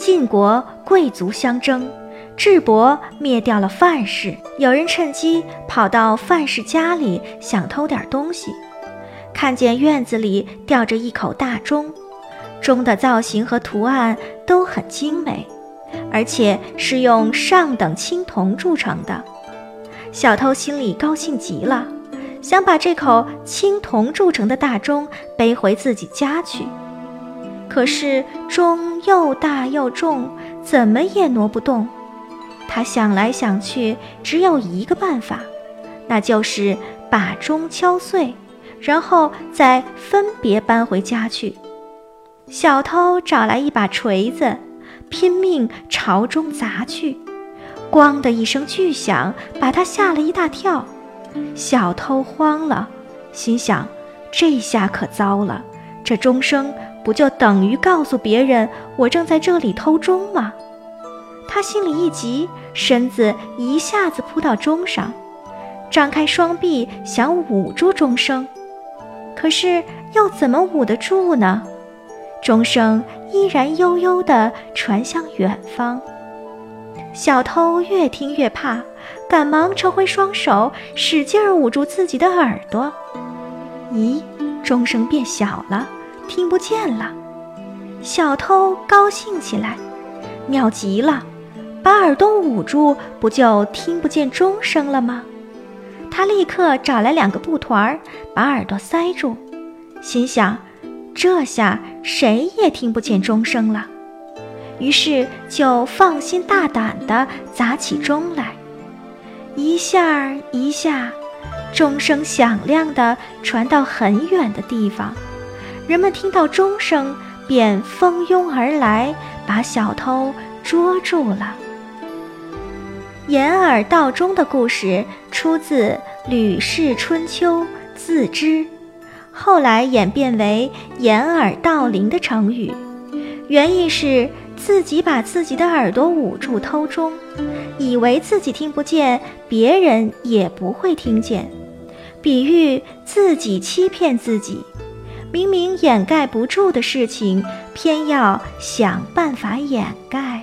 晋国贵族相争。智伯灭掉了范氏，有人趁机跑到范氏家里想偷点东西，看见院子里吊着一口大钟，钟的造型和图案都很精美，而且是用上等青铜铸成的。小偷心里高兴极了，想把这口青铜铸成的大钟背回自己家去，可是钟又大又重，怎么也挪不动。他想来想去，只有一个办法，那就是把钟敲碎，然后再分别搬回家去。小偷找来一把锤子，拼命朝钟砸去，咣的一声巨响，把他吓了一大跳。小偷慌了，心想：这下可糟了，这钟声不就等于告诉别人我正在这里偷钟吗？他心里一急，身子一下子扑到钟上，张开双臂想捂住钟声，可是又怎么捂得住呢？钟声依然悠悠地传向远方。小偷越听越怕，赶忙抽回双手，使劲捂住自己的耳朵。咦，钟声变小了，听不见了。小偷高兴起来，妙极了！把耳朵捂住，不就听不见钟声了吗？他立刻找来两个布团儿，把耳朵塞住，心想：这下谁也听不见钟声了。于是就放心大胆地砸起钟来，一下一下，钟声响亮地传到很远的地方，人们听到钟声便蜂拥而来，把小偷捉住了。掩耳盗钟的故事出自《吕氏春秋·自知》，后来演变为“掩耳盗铃”的成语，原意是自己把自己的耳朵捂住偷钟，以为自己听不见，别人也不会听见，比喻自己欺骗自己，明明掩盖不住的事情，偏要想办法掩盖。